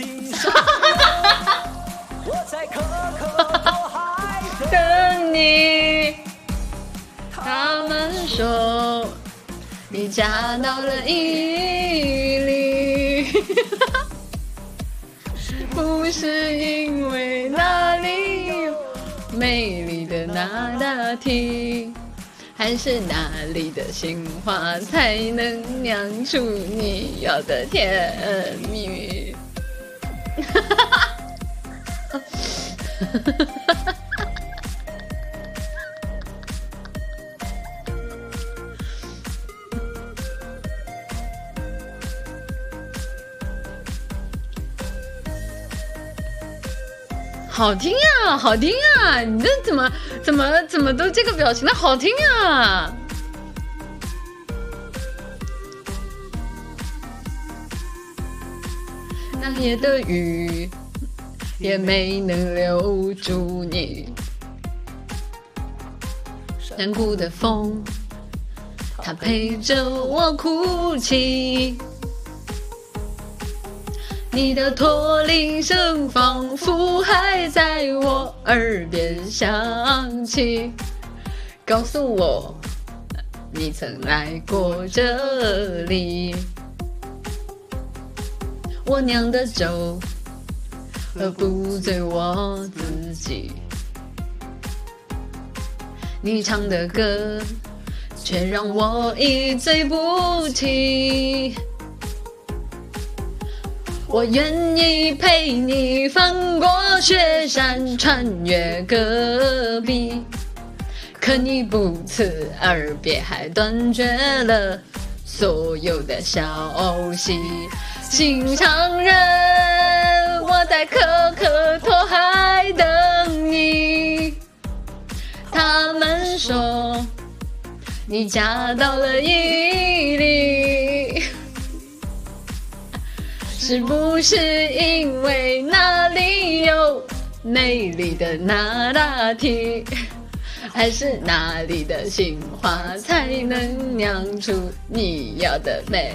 心上我在可可托海等你。他们说你嫁到了伊犁，不是因为那里有美丽的那大提，还是哪里的杏花才能酿出你要的甜蜜蜜？哈哈哈好听呀，好听呀！你这怎么怎么怎么都这个表情的好听啊！那夜的雨也没能留住你，山谷的风，它陪着我哭泣。你的驼铃声仿佛还在我耳边响起，告诉我你曾来过这里。我酿的酒喝不醉我自己，你唱的歌却让我一醉不起。我愿意陪你翻过雪山，穿越戈壁，可你不辞而别，还断绝了所有的消息。心上人，我在可可托海等你。他们说你嫁到了伊犁。是不是因为那里有美丽的那拉提，还是哪里的杏花才能酿出你要的美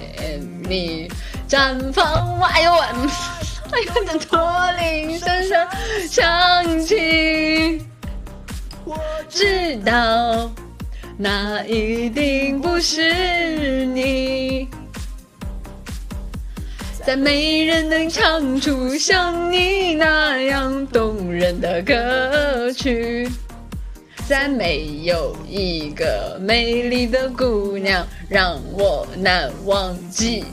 丽？绽放，哎呦我，哎呦我的驼铃声声响起，我知道那一定不是你。再没人能唱出像你那样动人的歌曲，再没有一个美丽的姑娘让我难忘记。